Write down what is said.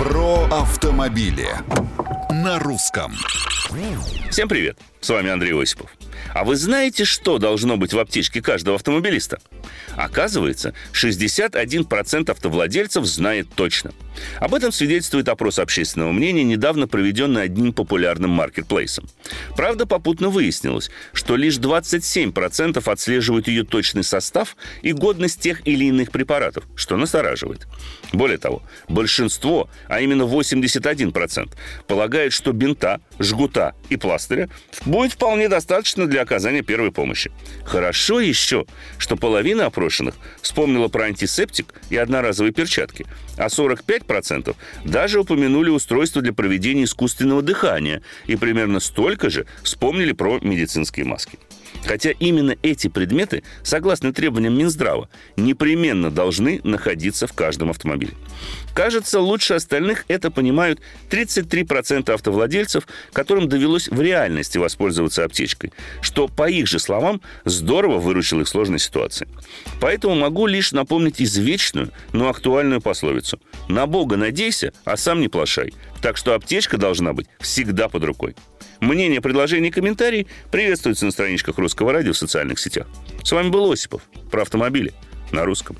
Про автомобили на русском. Всем привет! С вами Андрей Осипов. А вы знаете, что должно быть в аптечке каждого автомобилиста? Оказывается, 61% автовладельцев знает точно. Об этом свидетельствует опрос общественного мнения, недавно проведенный одним популярным маркетплейсом. Правда, попутно выяснилось, что лишь 27% отслеживают ее точный состав и годность тех или иных препаратов, что настораживает. Более того, большинство, а именно 81%, полагают, что бинта, жгута и пластыря будет вполне достаточно для оказания первой помощи. Хорошо еще, что половина опрошенных вспомнила про антисептик и одноразовые перчатки, а 45% даже упомянули устройство для проведения искусственного дыхания и примерно столько же вспомнили про медицинские маски. Хотя именно эти предметы, согласно требованиям Минздрава, непременно должны находиться в каждом автомобиле. Кажется, лучше остальных это понимают 33% автовладельцев, которым довелось в реальности воспользоваться аптечкой, что, по их же словам, здорово выручило их сложной ситуации. Поэтому могу лишь напомнить извечную, но актуальную пословицу. «На Бога надейся, а сам не плашай». Так что аптечка должна быть всегда под рукой. Мнение, предложения комментарии приветствуются на страничках Русского радио в социальных сетях. С вами был Осипов про автомобили на русском.